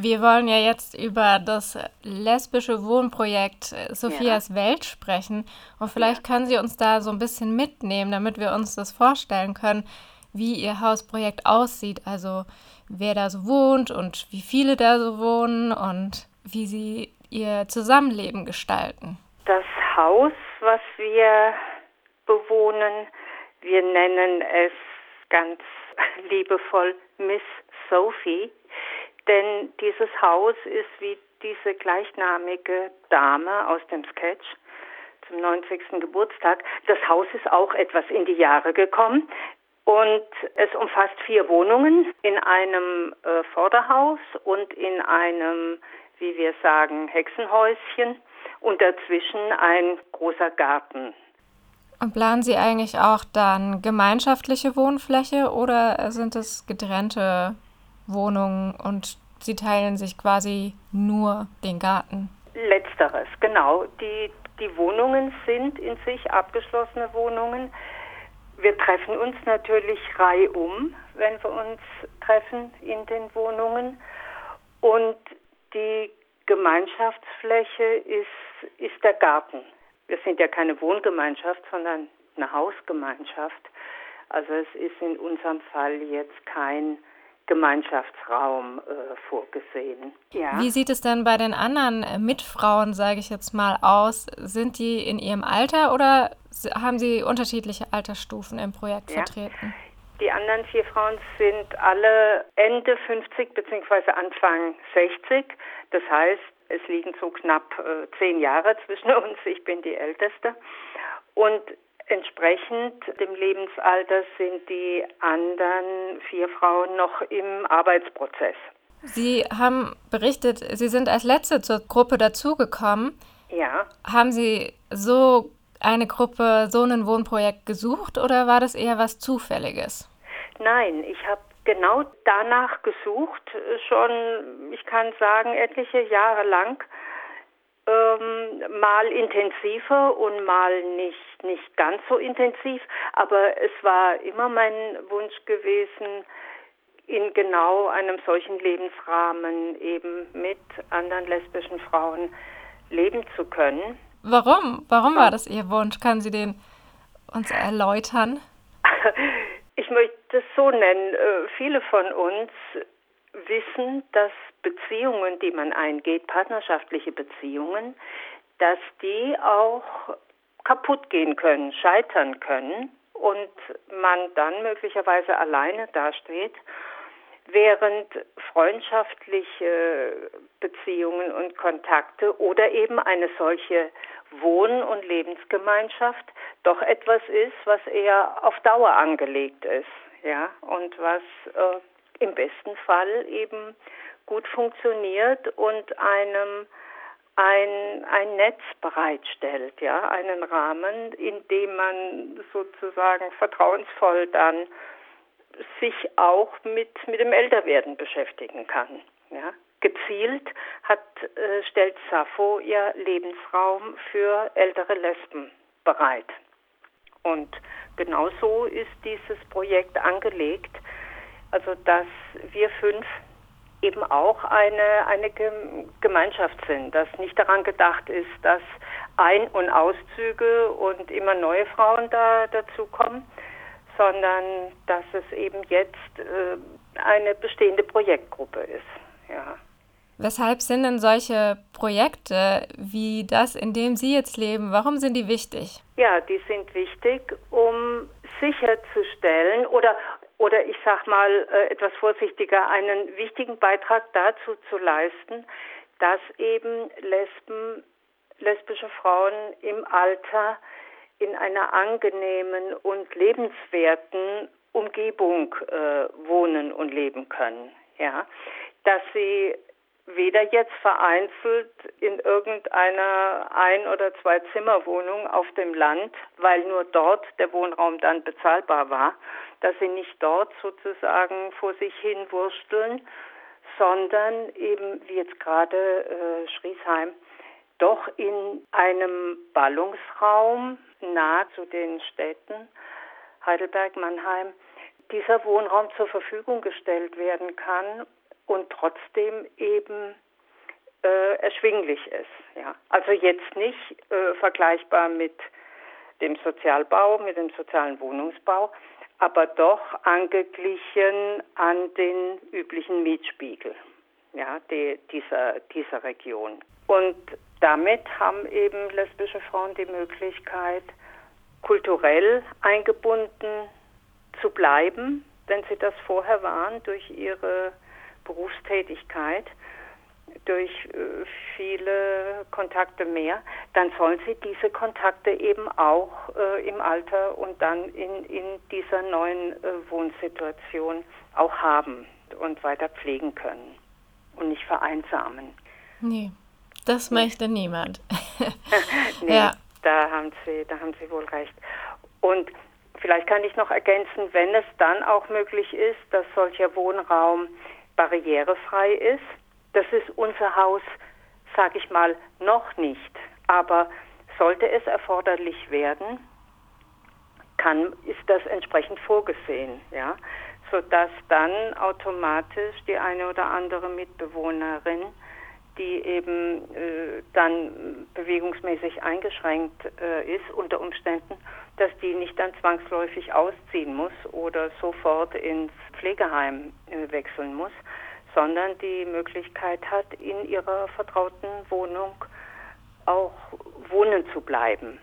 Wir wollen ja jetzt über das lesbische Wohnprojekt Sophias ja. Welt sprechen. Und vielleicht ja. können Sie uns da so ein bisschen mitnehmen, damit wir uns das vorstellen können, wie Ihr Hausprojekt aussieht. Also wer da so wohnt und wie viele da so wohnen und wie Sie Ihr Zusammenleben gestalten. Das Haus, was wir bewohnen, wir nennen es ganz liebevoll Miss Sophie denn dieses Haus ist wie diese gleichnamige Dame aus dem Sketch zum 90. Geburtstag. Das Haus ist auch etwas in die Jahre gekommen. Und es umfasst vier Wohnungen in einem äh, Vorderhaus und in einem, wie wir sagen, Hexenhäuschen und dazwischen ein großer Garten. Und planen Sie eigentlich auch dann gemeinschaftliche Wohnfläche oder sind es getrennte Wohnungen und sie teilen sich quasi nur den Garten. Letzteres, genau. Die, die Wohnungen sind in sich abgeschlossene Wohnungen. Wir treffen uns natürlich reihum, wenn wir uns treffen in den Wohnungen. Und die Gemeinschaftsfläche ist, ist der Garten. Wir sind ja keine Wohngemeinschaft, sondern eine Hausgemeinschaft. Also es ist in unserem Fall jetzt kein Gemeinschaftsraum äh, vorgesehen. Ja. Wie sieht es denn bei den anderen äh, Mitfrauen, sage ich jetzt mal, aus? Sind die in ihrem Alter oder haben sie unterschiedliche Altersstufen im Projekt ja. vertreten? Die anderen vier Frauen sind alle Ende 50 bzw. Anfang 60. Das heißt, es liegen so knapp äh, zehn Jahre zwischen uns. Ich bin die Älteste. Und Entsprechend dem Lebensalter sind die anderen vier Frauen noch im Arbeitsprozess. Sie haben berichtet, Sie sind als Letzte zur Gruppe dazugekommen. Ja. Haben Sie so eine Gruppe, so ein Wohnprojekt gesucht oder war das eher was Zufälliges? Nein, ich habe genau danach gesucht, schon, ich kann sagen, etliche Jahre lang ähm, mal intensiver und mal nicht, nicht ganz so intensiv. Aber es war immer mein Wunsch gewesen, in genau einem solchen Lebensrahmen eben mit anderen lesbischen Frauen leben zu können. Warum? Warum war das Ihr Wunsch? Kann Sie den uns erläutern? Ich möchte es so nennen. Äh, viele von uns wissen, dass Beziehungen, die man eingeht, partnerschaftliche Beziehungen, dass die auch kaputt gehen können, scheitern können und man dann möglicherweise alleine dasteht, während freundschaftliche Beziehungen und Kontakte oder eben eine solche Wohn- und Lebensgemeinschaft doch etwas ist, was eher auf Dauer angelegt ist, ja, und was äh, im besten Fall eben gut funktioniert und einem ein, ein Netz bereitstellt, ja, einen Rahmen, in dem man sozusagen vertrauensvoll dann sich auch mit, mit dem Älterwerden beschäftigen kann. Ja. Gezielt hat, äh, stellt Sappho ihr Lebensraum für ältere Lesben bereit. Und genau so ist dieses Projekt angelegt, also dass wir fünf eben auch eine, eine Gemeinschaft sind, dass nicht daran gedacht ist, dass Ein- und Auszüge und immer neue Frauen da dazukommen, sondern dass es eben jetzt äh, eine bestehende Projektgruppe ist. Ja. Weshalb sind denn solche Projekte wie das, in dem Sie jetzt leben, warum sind die wichtig? Ja, die sind wichtig, um sicherzustellen oder oder ich sag mal äh, etwas vorsichtiger, einen wichtigen Beitrag dazu zu leisten, dass eben Lesben, lesbische Frauen im Alter in einer angenehmen und lebenswerten Umgebung äh, wohnen und leben können. Ja, dass sie weder jetzt vereinzelt in irgendeiner Ein- oder Zwei-Zimmer-Wohnung auf dem Land, weil nur dort der Wohnraum dann bezahlbar war, dass sie nicht dort sozusagen vor sich hin wursteln, sondern eben wie jetzt gerade äh, Schriesheim, doch in einem Ballungsraum nahe zu den Städten Heidelberg, Mannheim, dieser Wohnraum zur Verfügung gestellt werden kann und trotzdem eben äh, erschwinglich ist. Ja. Also jetzt nicht äh, vergleichbar mit dem Sozialbau, mit dem sozialen Wohnungsbau, aber doch angeglichen an den üblichen Mietspiegel ja, die, dieser, dieser Region. Und damit haben eben lesbische Frauen die Möglichkeit, kulturell eingebunden zu bleiben, wenn sie das vorher waren, durch ihre Berufstätigkeit, durch äh, viele Kontakte mehr, dann sollen sie diese Kontakte eben auch äh, im Alter und dann in, in dieser neuen äh, Wohnsituation auch haben und weiter pflegen können und nicht vereinsamen. Nee, das möchte niemand. nee, ja. da haben Sie, da haben Sie wohl recht. Und vielleicht kann ich noch ergänzen, wenn es dann auch möglich ist, dass solcher Wohnraum barrierefrei ist, das ist unser Haus, sage ich mal, noch nicht. Aber sollte es erforderlich werden, kann, ist das entsprechend vorgesehen, ja, sodass dann automatisch die eine oder andere Mitbewohnerin, die eben äh, dann bewegungsmäßig eingeschränkt äh, ist unter Umständen, dass die nicht dann zwangsläufig ausziehen muss oder sofort ins Pflegeheim äh, wechseln muss, sondern die Möglichkeit hat, in ihrer vertrauten Wohnung auch wohnen zu bleiben.